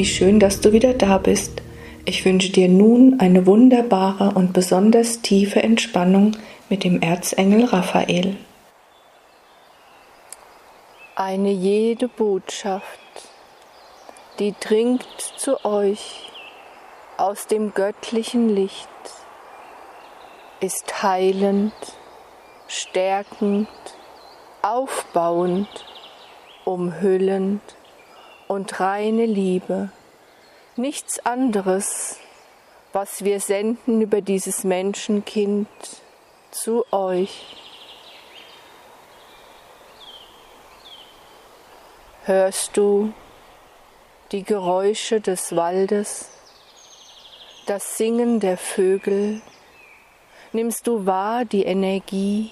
Wie schön, dass du wieder da bist. Ich wünsche dir nun eine wunderbare und besonders tiefe Entspannung mit dem Erzengel Raphael. Eine jede Botschaft, die dringt zu euch aus dem göttlichen Licht, ist heilend, stärkend, aufbauend, umhüllend und reine Liebe. Nichts anderes, was wir senden über dieses Menschenkind zu euch. Hörst du die Geräusche des Waldes, das Singen der Vögel? Nimmst du wahr die Energie,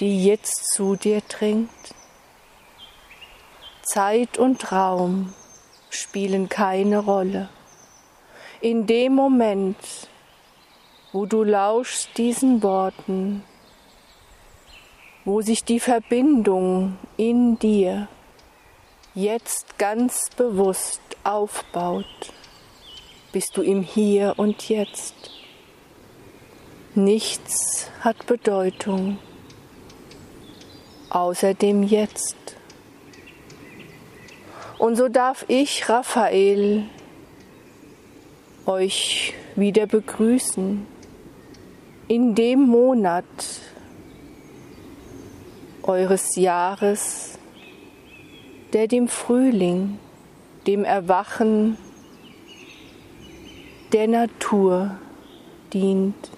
die jetzt zu dir dringt? Zeit und Raum spielen keine Rolle. In dem Moment, wo du lauschst diesen Worten, wo sich die Verbindung in dir jetzt ganz bewusst aufbaut, bist du im Hier und Jetzt. Nichts hat Bedeutung außer dem Jetzt. Und so darf ich, Raphael, euch wieder begrüßen in dem Monat eures Jahres, der dem Frühling, dem Erwachen der Natur dient.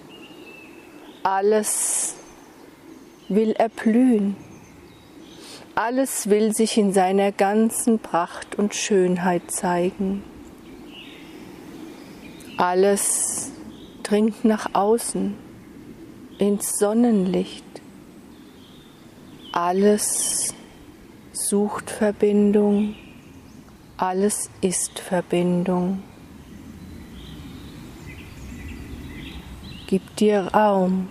Alles will erblühen. Alles will sich in seiner ganzen Pracht und Schönheit zeigen. Alles dringt nach außen ins Sonnenlicht. Alles sucht Verbindung. Alles ist Verbindung. Gib dir Raum,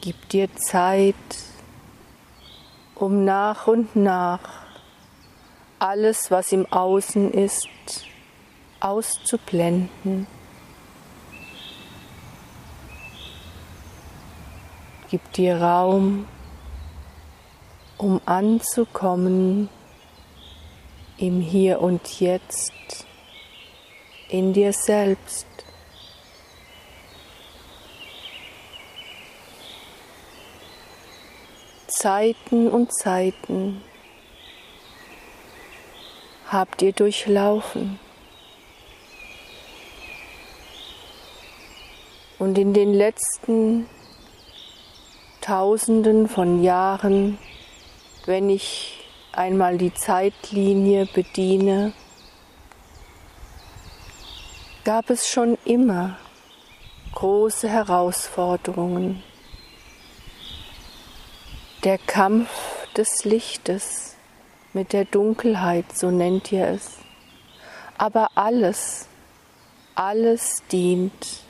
gib dir Zeit um nach und nach alles, was im Außen ist, auszublenden. Gib dir Raum, um anzukommen im Hier und Jetzt, in dir selbst. Zeiten und Zeiten habt ihr durchlaufen. Und in den letzten Tausenden von Jahren, wenn ich einmal die Zeitlinie bediene, gab es schon immer große Herausforderungen der Kampf des Lichtes mit der Dunkelheit, so nennt ihr es. Aber alles, alles dient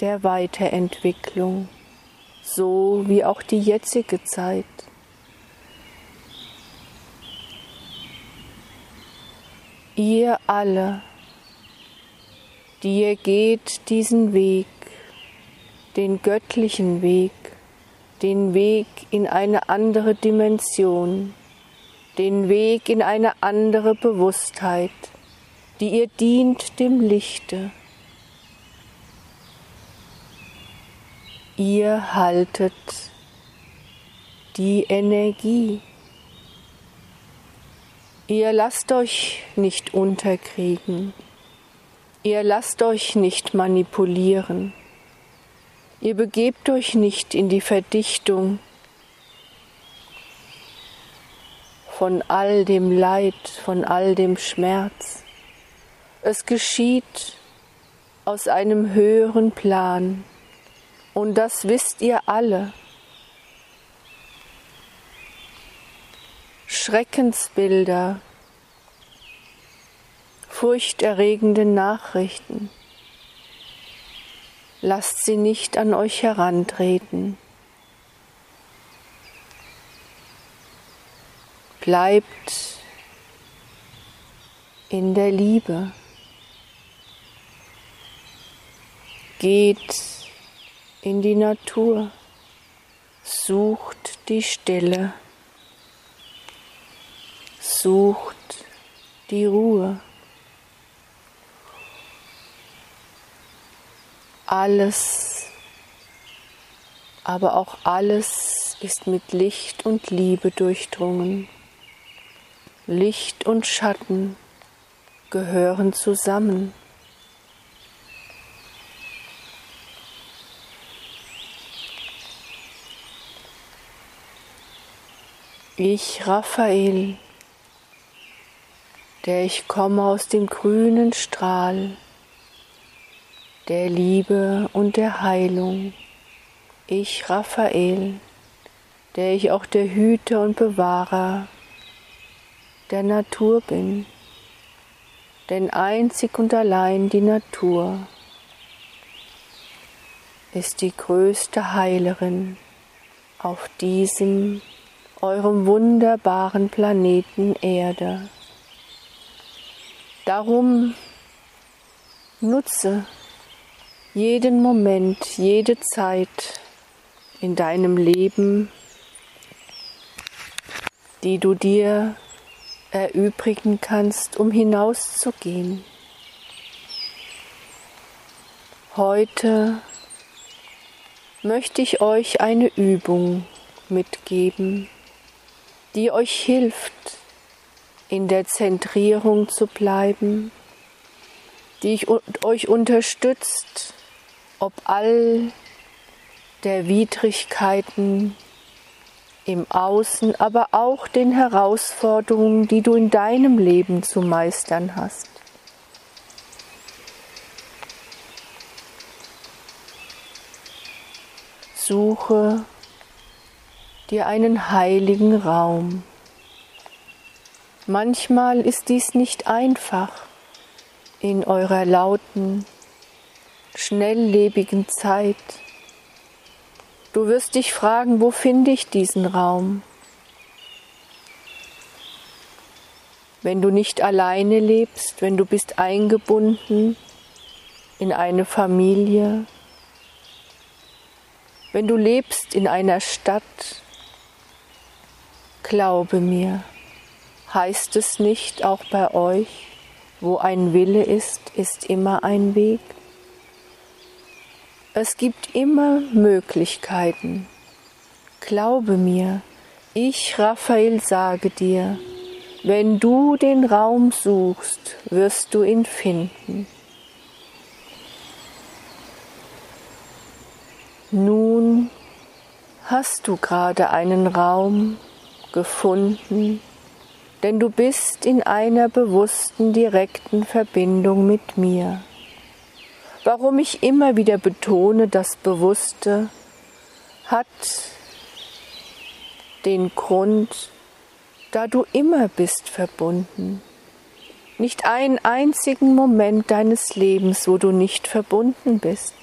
der Weiterentwicklung, so wie auch die jetzige Zeit. Ihr alle, die ihr geht diesen Weg, den göttlichen Weg, den Weg in eine andere Dimension, den Weg in eine andere Bewusstheit, die ihr dient dem Lichte. Ihr haltet die Energie. Ihr lasst euch nicht unterkriegen. Ihr lasst euch nicht manipulieren. Ihr begebt euch nicht in die Verdichtung von all dem Leid, von all dem Schmerz. Es geschieht aus einem höheren Plan und das wisst ihr alle. Schreckensbilder, furchterregende Nachrichten, lasst sie nicht an euch herantreten. Bleibt in der Liebe. Geht in die Natur, sucht die Stille, sucht die Ruhe. Alles, aber auch alles ist mit Licht und Liebe durchdrungen. Licht und Schatten gehören zusammen. Ich, Raphael, der ich komme aus dem grünen Strahl der Liebe und der Heilung. Ich, Raphael, der ich auch der Hüter und Bewahrer der Natur bin, denn einzig und allein die Natur ist die größte Heilerin auf diesem eurem wunderbaren Planeten Erde. Darum nutze jeden Moment, jede Zeit in deinem Leben, die du dir erübrigen kannst, um hinauszugehen. Heute möchte ich euch eine Übung mitgeben, die euch hilft, in der Zentrierung zu bleiben, die euch unterstützt, ob all der Widrigkeiten im Außen, aber auch den Herausforderungen, die du in deinem Leben zu meistern hast. Suche dir einen heiligen Raum. Manchmal ist dies nicht einfach in eurer lauten, schnelllebigen Zeit. Du wirst dich fragen, wo finde ich diesen Raum? Wenn du nicht alleine lebst, wenn du bist eingebunden in eine Familie, wenn du lebst in einer Stadt, glaube mir, heißt es nicht auch bei euch, wo ein Wille ist, ist immer ein Weg? Es gibt immer Möglichkeiten. Glaube mir, ich, Raphael, sage dir, wenn du den Raum suchst, wirst du ihn finden. Nun hast du gerade einen Raum gefunden, denn du bist in einer bewussten, direkten Verbindung mit mir. Warum ich immer wieder betone, das Bewusste hat den Grund, da du immer bist verbunden. Nicht einen einzigen Moment deines Lebens, wo du nicht verbunden bist.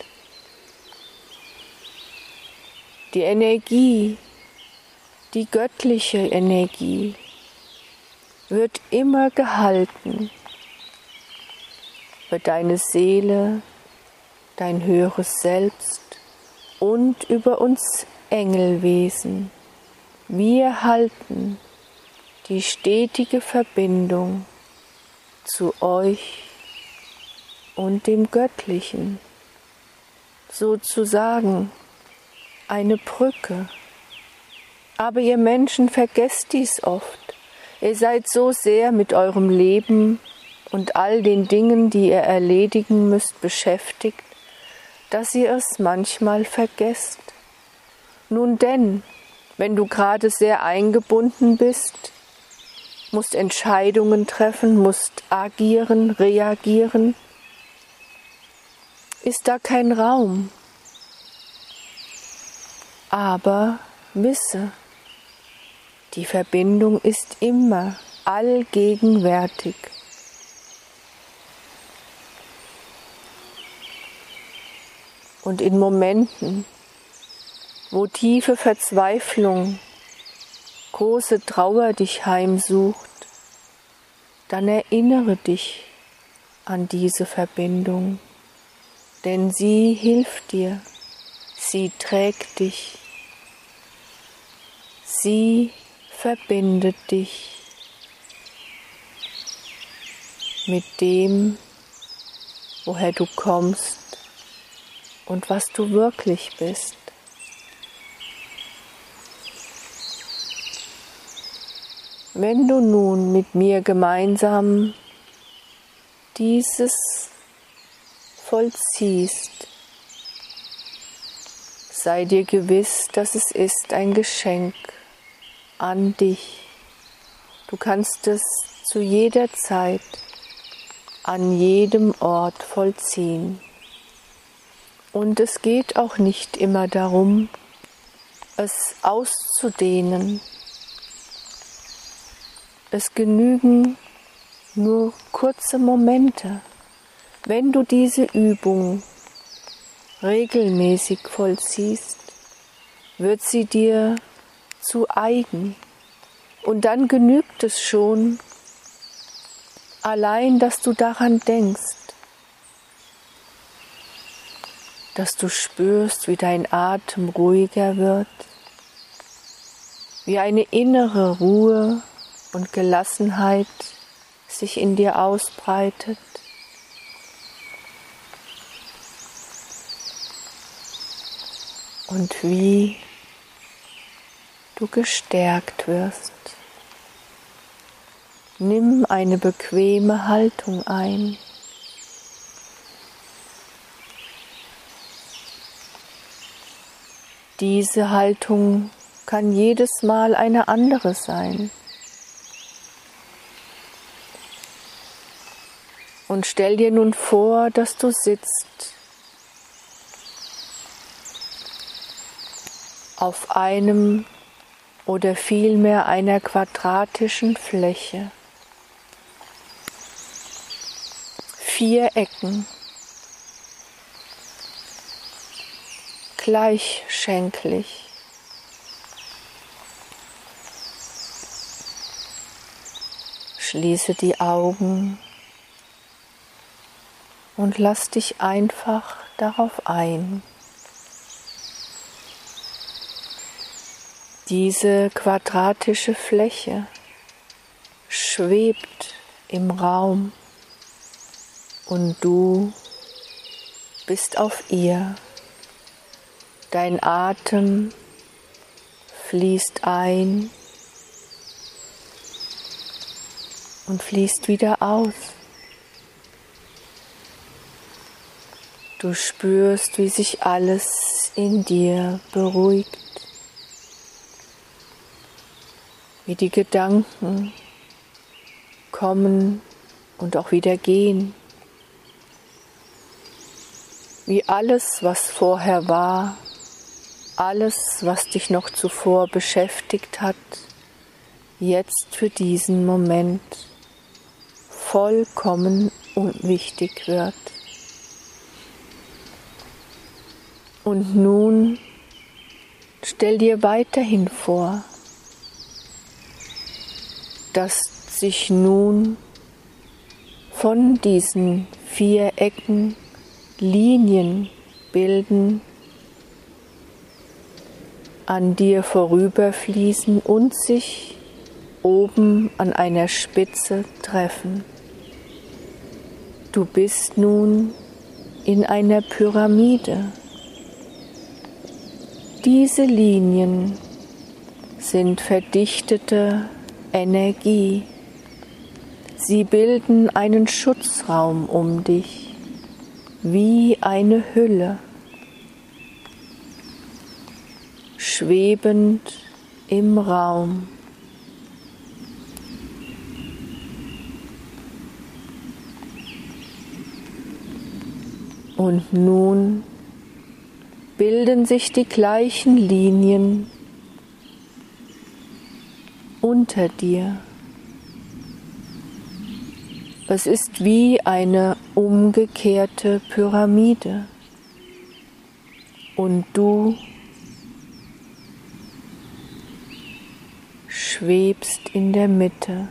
Die Energie, die göttliche Energie wird immer gehalten für deine Seele, dein höheres Selbst und über uns Engelwesen. Wir halten die stetige Verbindung zu euch und dem Göttlichen, sozusagen eine Brücke. Aber ihr Menschen vergesst dies oft. Ihr seid so sehr mit eurem Leben und all den Dingen, die ihr erledigen müsst, beschäftigt, dass ihr es manchmal vergesst. Nun denn, wenn du gerade sehr eingebunden bist, musst Entscheidungen treffen, musst agieren, reagieren, ist da kein Raum. Aber wisse, die Verbindung ist immer allgegenwärtig. Und in Momenten, wo tiefe Verzweiflung, große Trauer dich heimsucht, dann erinnere dich an diese Verbindung, denn sie hilft dir, sie trägt dich, sie verbindet dich mit dem, woher du kommst und was du wirklich bist. Wenn du nun mit mir gemeinsam dieses vollziehst, sei dir gewiss, dass es ist ein Geschenk an dich. Du kannst es zu jeder Zeit, an jedem Ort vollziehen. Und es geht auch nicht immer darum, es auszudehnen, es genügen nur kurze Momente. Wenn du diese Übung regelmäßig vollziehst, wird sie dir zu eigen. Und dann genügt es schon, allein, dass du daran denkst, dass du spürst, wie dein Atem ruhiger wird, wie eine innere Ruhe und Gelassenheit sich in dir ausbreitet. Und wie du gestärkt wirst. Nimm eine bequeme Haltung ein. Diese Haltung kann jedes Mal eine andere sein. Und stell dir nun vor, dass du sitzt auf einem oder vielmehr einer quadratischen Fläche. Vier Ecken, gleichschenklich. Schließe die Augen und lass dich einfach darauf ein. Diese quadratische Fläche schwebt im Raum und du bist auf ihr. Dein Atem fließt ein und fließt wieder aus. Du spürst, wie sich alles in dir beruhigt, wie die Gedanken kommen und auch wieder gehen, wie alles, was vorher war, alles, was dich noch zuvor beschäftigt hat, jetzt für diesen Moment vollkommen unwichtig wird. Und nun stell dir weiterhin vor, dass sich nun von diesen vier Ecken Linien bilden, an dir vorüberfließen und sich oben an einer Spitze treffen. Du bist nun in einer Pyramide. Diese Linien sind verdichtete Energie. Sie bilden einen Schutzraum um dich, wie eine Hülle, schwebend im Raum. Und nun bilden sich die gleichen Linien unter dir. Es ist wie eine umgekehrte Pyramide und du schwebst in der Mitte,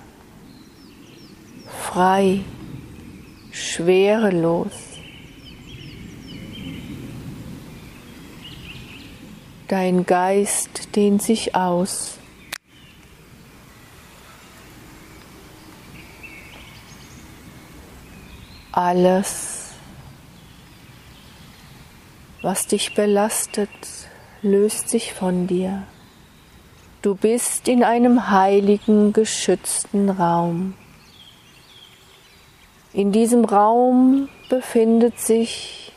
frei, schwerelos. Dein Geist dehnt sich aus. Alles, was dich belastet, löst sich von dir. Du bist in einem heiligen, geschützten Raum. In diesem Raum befindet sich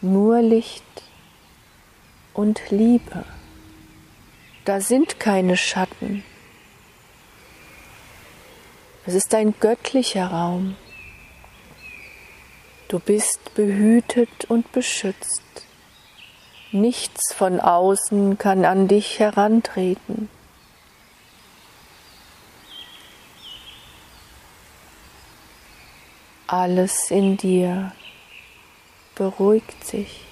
nur Licht und Liebe. Da sind keine Schatten. Es ist ein göttlicher Raum. Du bist behütet und beschützt. Nichts von außen kann an dich herantreten. Alles in dir beruhigt sich.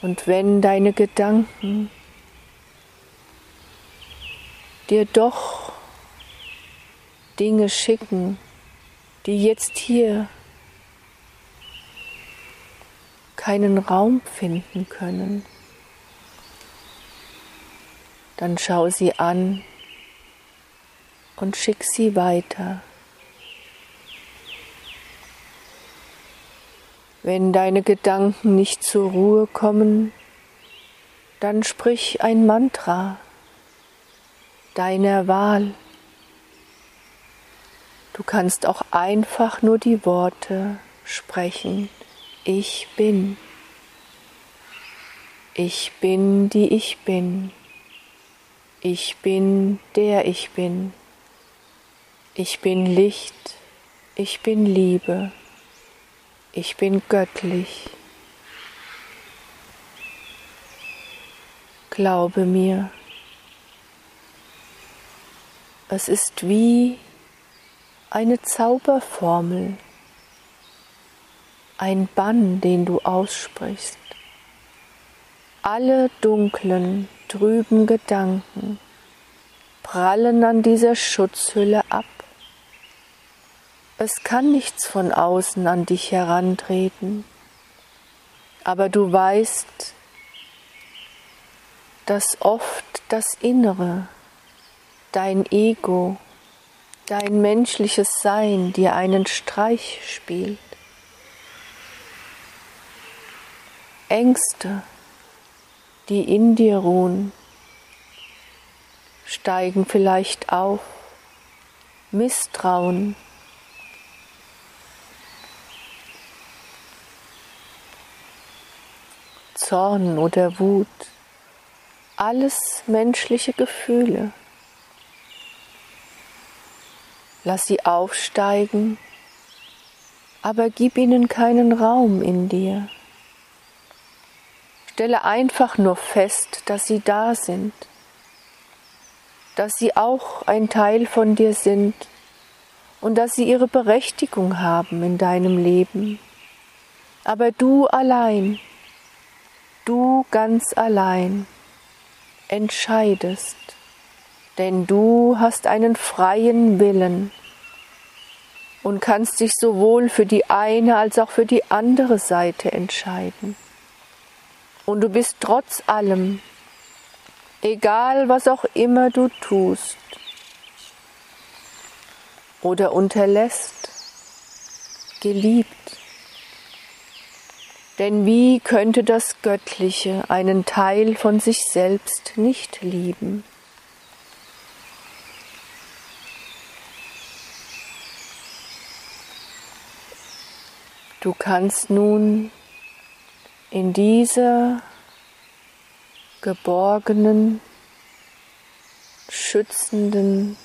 Und wenn deine Gedanken dir doch Dinge schicken, die jetzt hier keinen Raum finden können, dann schau sie an und schick sie weiter. Wenn deine Gedanken nicht zur Ruhe kommen, dann sprich ein Mantra deiner Wahl. Du kannst auch einfach nur die Worte sprechen. Ich bin. Ich bin, die ich bin. Ich bin, der ich bin. Ich bin Licht. Ich bin Liebe ich bin göttlich. Glaube mir, es ist wie eine Zauberformel, ein Bann, den du aussprichst. Alle dunklen, trüben Gedanken prallen an dieser Schutzhülle ab es kann nichts von außen an dich herantreten, aber du weißt, dass oft das Innere, dein Ego, dein menschliches Sein dir einen Streich spielt. Ängste, die in dir ruhen, steigen vielleicht auf, Misstrauen, Zorn oder Wut, alles menschliche Gefühle. Lass sie aufsteigen, aber gib ihnen keinen Raum in dir. Stelle einfach nur fest, dass sie da sind, dass sie auch ein Teil von dir sind und dass sie ihre Berechtigung haben in deinem Leben. Aber du allein du ganz allein entscheidest, denn du hast einen freien Willen und kannst dich sowohl für die eine als auch für die andere Seite entscheiden. Und du bist trotz allem, egal was auch immer du tust oder unterlässt, geliebt denn wie könnte das Göttliche einen Teil von sich selbst nicht lieben? Du kannst nun in dieser geborgenen, schützenden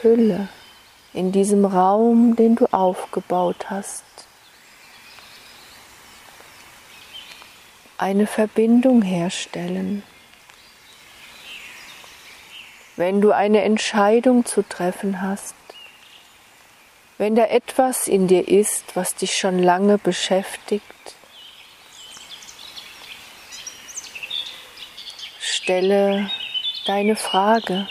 Hülle, in diesem Raum, den du aufgebaut hast, eine Verbindung herstellen. Wenn du eine Entscheidung zu treffen hast, wenn da etwas in dir ist, was dich schon lange beschäftigt, stelle deine Frage.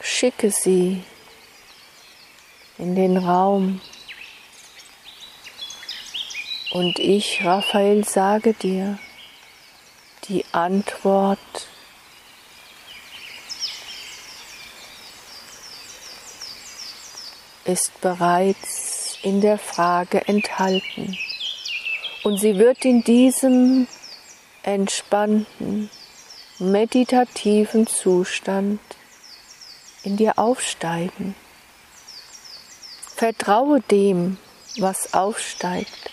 Schicke sie in den Raum. Und ich, Raphael, sage dir, die Antwort ist bereits in der Frage enthalten. Und sie wird in diesem entspannten, meditativen Zustand in dir aufsteigen. Vertraue dem, was aufsteigt.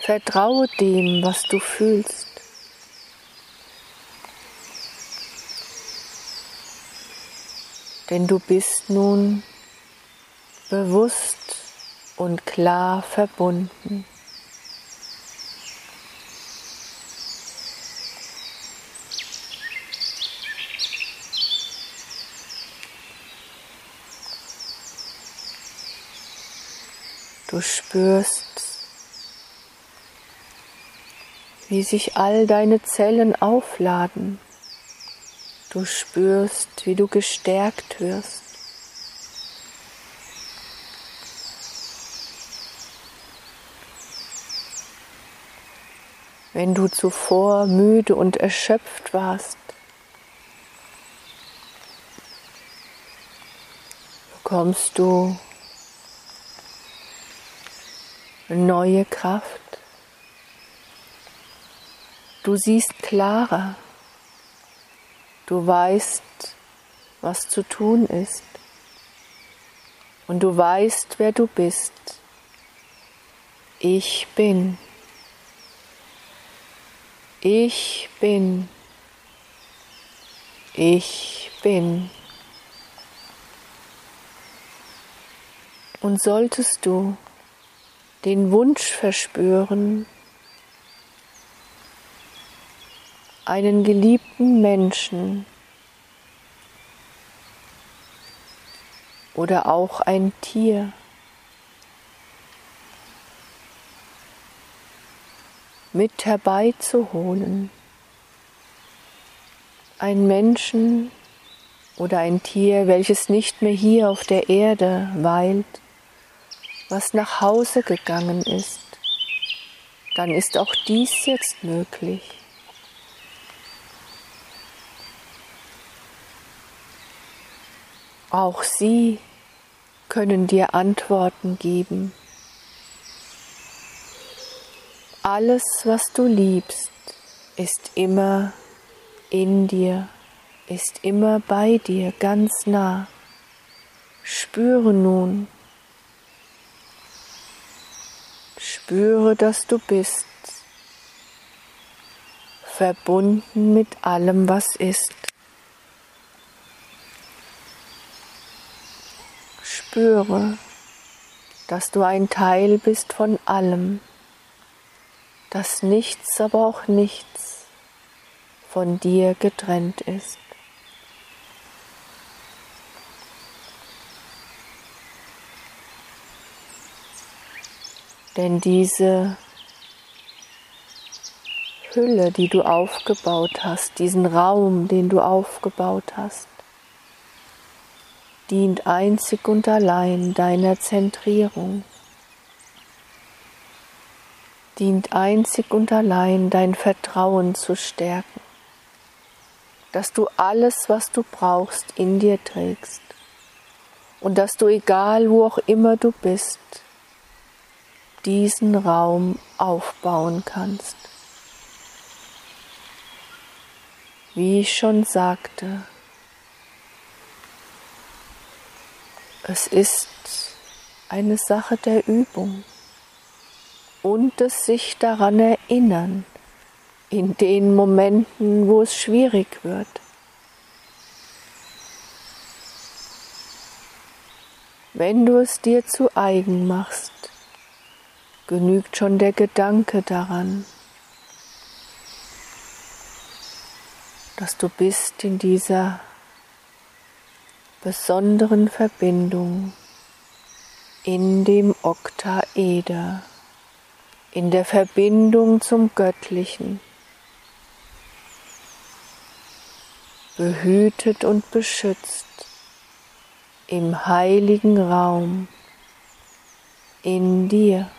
Vertraue dem, was du fühlst. Denn du bist nun bewusst und klar verbunden. Du spürst, wie sich all deine Zellen aufladen. Du spürst, wie du gestärkt wirst. Wenn du zuvor müde und erschöpft warst, bekommst du neue Kraft. Du siehst klarer. Du weißt, was zu tun ist. Und du weißt, wer du bist. Ich bin. Ich bin. Ich bin. Und solltest du den Wunsch verspüren, einen geliebten Menschen oder auch ein Tier mit herbeizuholen. Ein Menschen oder ein Tier, welches nicht mehr hier auf der Erde weilt, was nach Hause gegangen ist, dann ist auch dies jetzt möglich. Auch sie können dir Antworten geben. Alles, was du liebst, ist immer in dir, ist immer bei dir, ganz nah. Spüre nun, Spüre, dass du bist, verbunden mit allem, was ist. Spüre, dass du ein Teil bist von allem, dass nichts, aber auch nichts von dir getrennt ist. Denn diese Hülle, die du aufgebaut hast, diesen Raum, den du aufgebaut hast, dient einzig und allein deiner Zentrierung, dient einzig und allein dein Vertrauen zu stärken, dass du alles, was du brauchst, in dir trägst. Und dass du, egal wo auch immer du bist, diesen Raum aufbauen kannst. Wie ich schon sagte, es ist eine Sache der Übung und des sich daran erinnern in den Momenten, wo es schwierig wird. Wenn du es dir zu eigen machst, genügt schon der Gedanke daran, dass du bist in dieser besonderen Verbindung in dem Oktaeder, in der Verbindung zum Göttlichen, behütet und beschützt im heiligen Raum in dir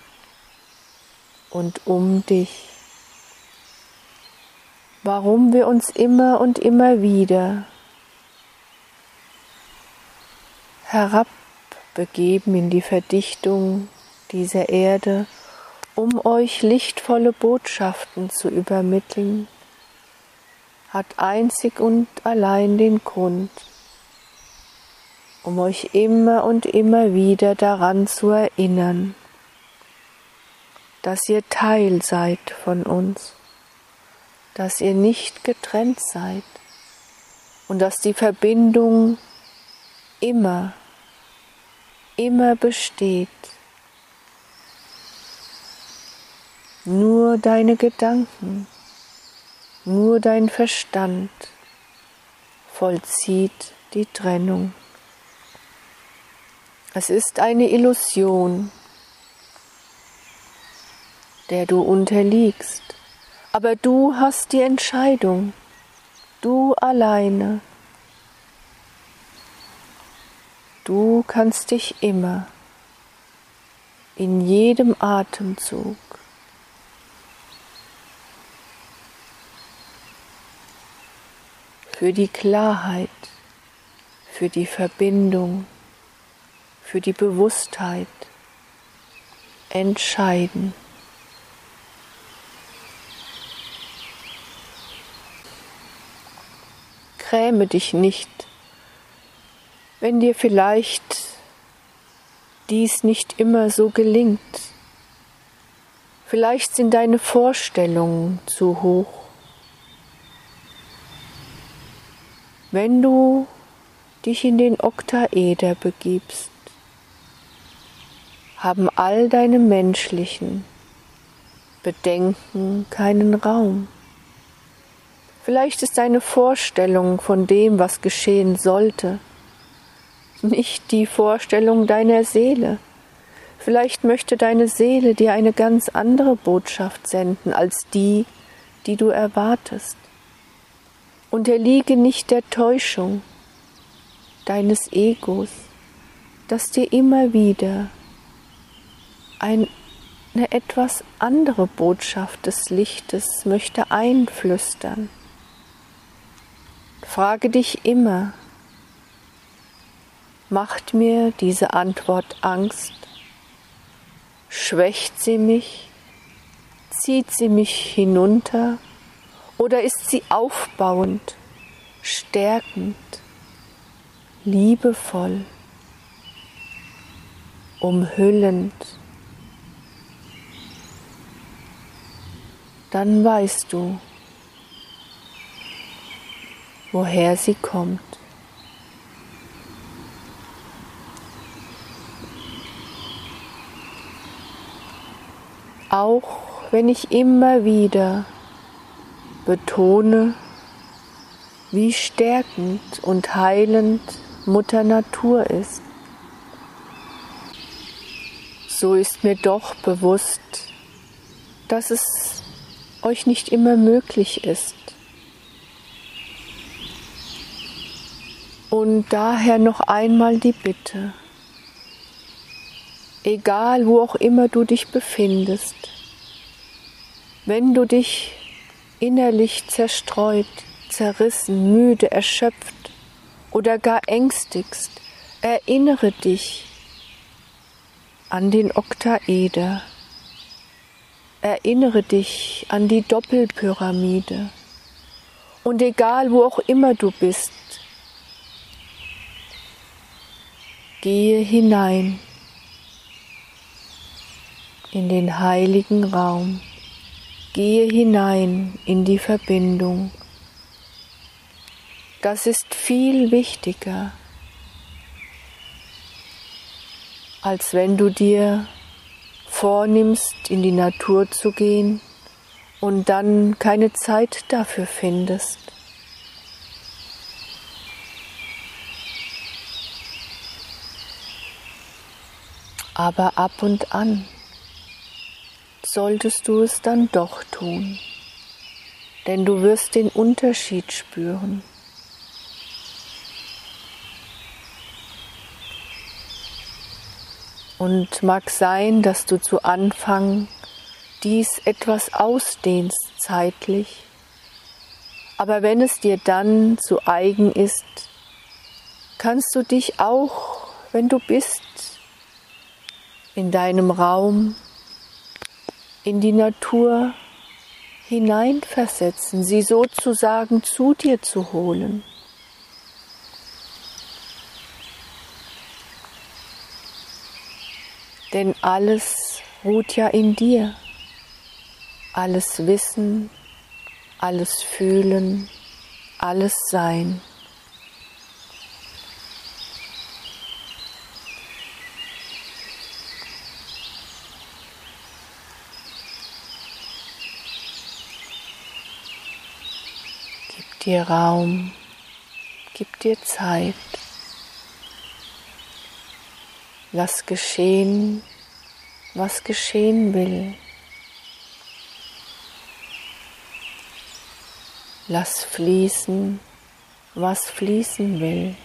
und um dich. Warum wir uns immer und immer wieder herabbegeben in die Verdichtung dieser Erde, um euch lichtvolle Botschaften zu übermitteln, hat einzig und allein den Grund, um euch immer und immer wieder daran zu erinnern, dass ihr Teil seid von uns, dass ihr nicht getrennt seid und dass die Verbindung immer, immer besteht. Nur deine Gedanken, nur dein Verstand vollzieht die Trennung. Es ist eine Illusion, der du unterliegst, aber du hast die Entscheidung, du alleine. Du kannst dich immer in jedem Atemzug für die Klarheit, für die Verbindung für die Bewusstheit entscheiden. Gräme dich nicht, wenn dir vielleicht dies nicht immer so gelingt. Vielleicht sind deine Vorstellungen zu hoch. Wenn du dich in den Oktaeder begibst, haben all deine menschlichen Bedenken keinen Raum. Vielleicht ist deine Vorstellung von dem, was geschehen sollte, nicht die Vorstellung deiner Seele. Vielleicht möchte deine Seele dir eine ganz andere Botschaft senden als die, die du erwartest. Unterliege nicht der Täuschung deines Egos, das dir immer wieder eine etwas andere Botschaft des Lichtes möchte einflüstern. Frage dich immer, macht mir diese Antwort Angst? Schwächt sie mich? Zieht sie mich hinunter? Oder ist sie aufbauend, stärkend, liebevoll, umhüllend? dann weißt du, woher sie kommt. Auch wenn ich immer wieder betone, wie stärkend und heilend Mutter Natur ist, so ist mir doch bewusst, dass es euch nicht immer möglich ist. Und daher noch einmal die Bitte, egal wo auch immer du dich befindest, wenn du dich innerlich zerstreut, zerrissen, müde, erschöpft oder gar ängstigst, erinnere dich an den Oktaeder erinnere dich an die Doppelpyramide. Und egal wo auch immer du bist, gehe hinein in den heiligen Raum, gehe hinein in die Verbindung. Das ist viel wichtiger, als wenn du dir vornimmst, in die Natur zu gehen und dann keine Zeit dafür findest. Aber ab und an solltest du es dann doch tun, denn du wirst den Unterschied spüren. Und mag sein, dass du zu Anfang dies etwas ausdehnst zeitlich, aber wenn es dir dann zu eigen ist, kannst du dich auch, wenn du bist, in deinem Raum in die Natur hineinversetzen, sie sozusagen zu dir zu holen. Denn alles ruht ja in dir. Alles Wissen, alles Fühlen, alles Sein. Dir Raum, gib dir Zeit. Lass geschehen, was geschehen will. Lass fließen, was fließen will.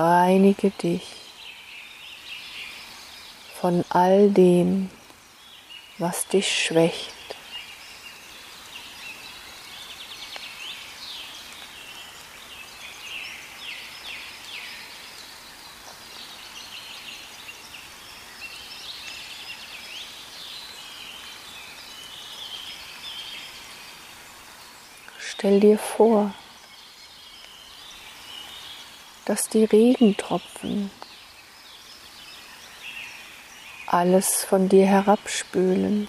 Reinige dich von all dem, was dich schwächt. Stell dir vor, dass die Regentropfen alles von dir herabspülen.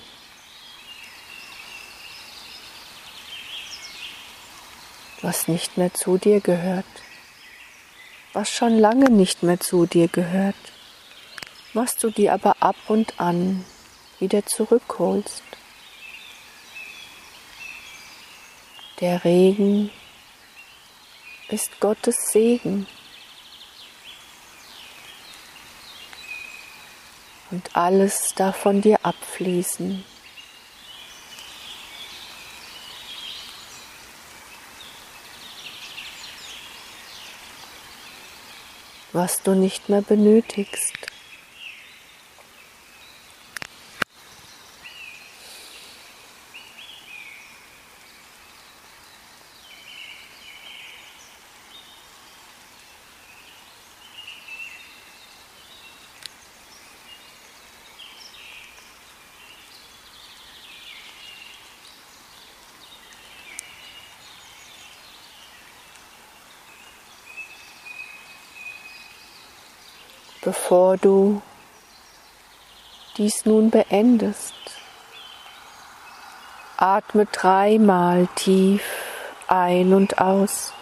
was nicht mehr zu dir gehört, was schon lange nicht mehr zu dir gehört, was du dir aber ab und an wieder zurückholst. Der Regen ist Gottes Segen. Und alles darf von dir abfließen. was du nicht mehr benötigst. Bevor du dies nun beendest. Atme dreimal tief ein und aus.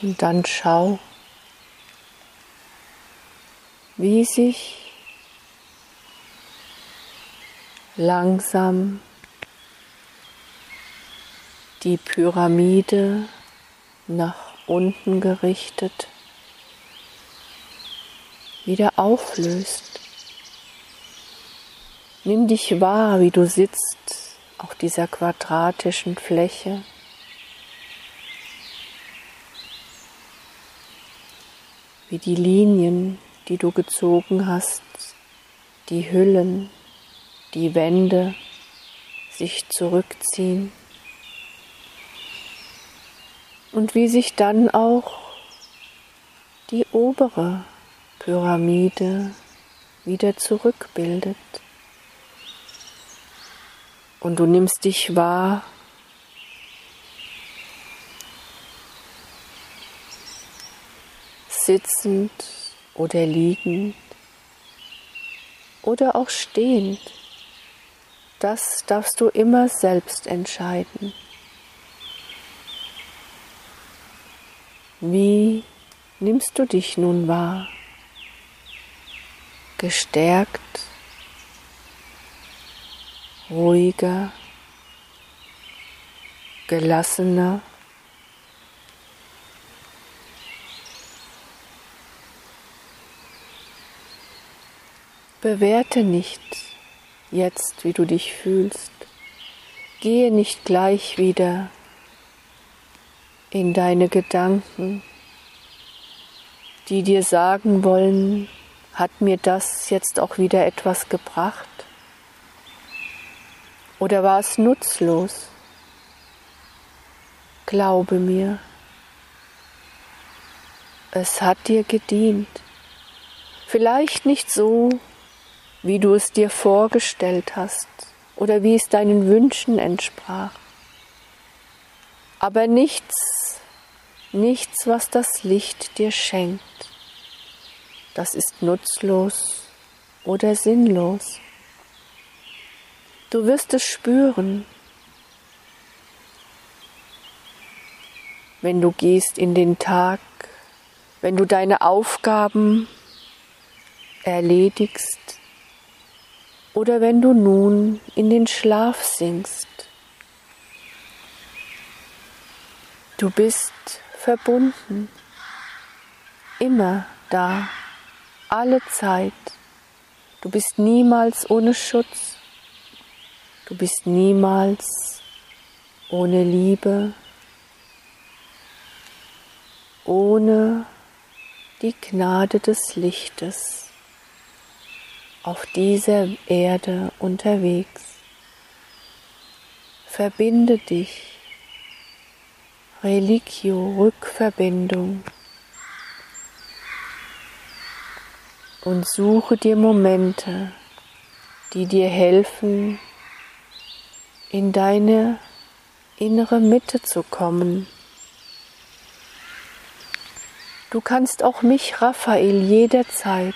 Und dann schau, wie sich langsam die Pyramide nach unten gerichtet wieder auflöst. Nimm dich wahr, wie du sitzt auf dieser quadratischen Fläche. Wie die Linien die du gezogen hast, die Hüllen, die Wände sich zurückziehen und wie sich dann auch die obere Pyramide wieder zurückbildet. Und du nimmst dich wahr, sitzend oder liegend oder auch stehend. Das darfst du immer selbst entscheiden. Wie nimmst du dich nun wahr? gestärkt, ruhiger, gelassener. Bewerte nicht jetzt, wie du dich fühlst. Gehe nicht gleich wieder in deine Gedanken, die dir sagen wollen, hat mir das jetzt auch wieder etwas gebracht? Oder war es nutzlos? Glaube mir, es hat dir gedient. Vielleicht nicht so, wie du es dir vorgestellt hast oder wie es deinen Wünschen entsprach. Aber nichts, nichts, was das Licht dir schenkt, das ist nutzlos oder sinnlos. Du wirst es spüren, wenn du gehst in den Tag, wenn du deine Aufgaben erledigst, oder wenn du nun in den Schlaf sinkst. Du bist verbunden, immer da, alle Zeit. Du bist niemals ohne Schutz. Du bist niemals ohne Liebe, ohne die Gnade des Lichtes auf dieser Erde unterwegs. Verbinde dich. Religio, Rückverbindung. Und suche dir Momente, die dir helfen, in deine innere Mitte zu kommen. Du kannst auch mich, Raphael, jederzeit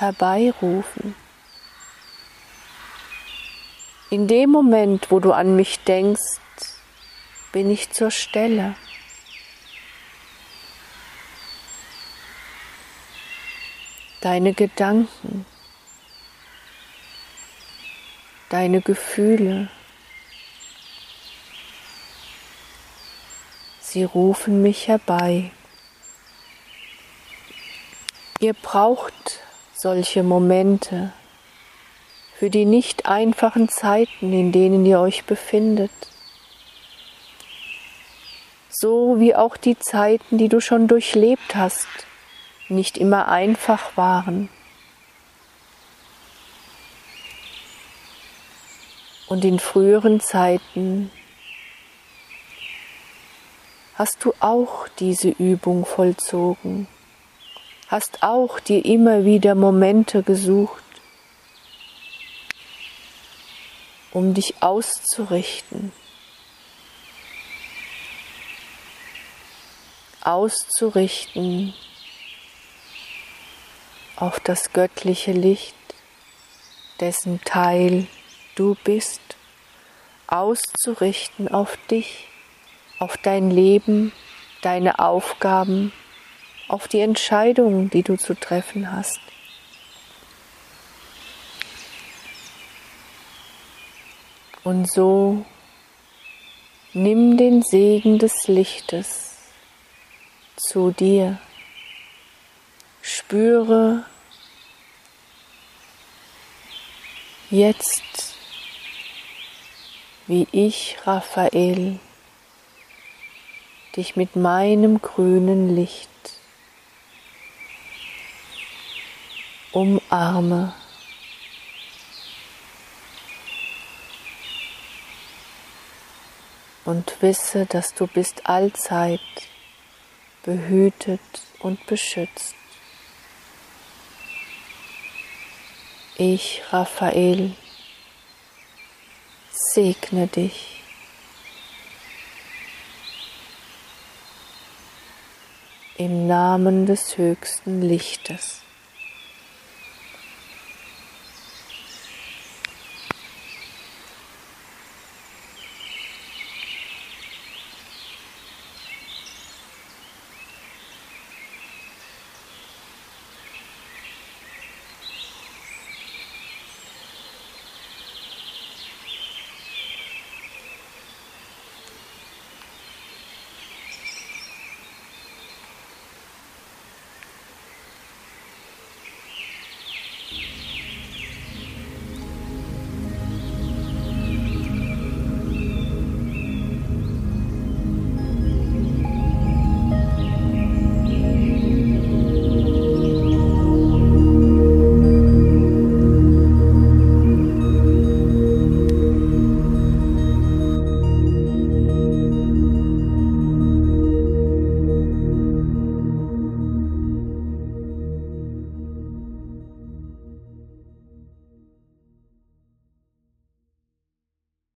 herbeirufen. In dem Moment, wo du an mich denkst, bin ich zur Stelle. Deine Gedanken, deine Gefühle, sie rufen mich herbei. Ihr braucht solche Momente, für die nicht einfachen Zeiten, in denen ihr euch befindet, so wie auch die Zeiten, die du schon durchlebt hast, nicht immer einfach waren. Und in früheren Zeiten hast du auch diese Übung vollzogen hast auch dir immer wieder Momente gesucht, um dich auszurichten, auszurichten auf das göttliche Licht, dessen Teil du bist, auszurichten auf dich, auf dein Leben, deine Aufgaben, auf die Entscheidungen, die du zu treffen hast. Und so nimm den Segen des Lichtes zu dir. Spüre jetzt, wie ich, Raphael, dich mit meinem grünen Licht umarme. Und wisse, dass du bist allzeit behütet und beschützt. Ich, Raphael, segne dich. Im Namen des höchsten Lichtes.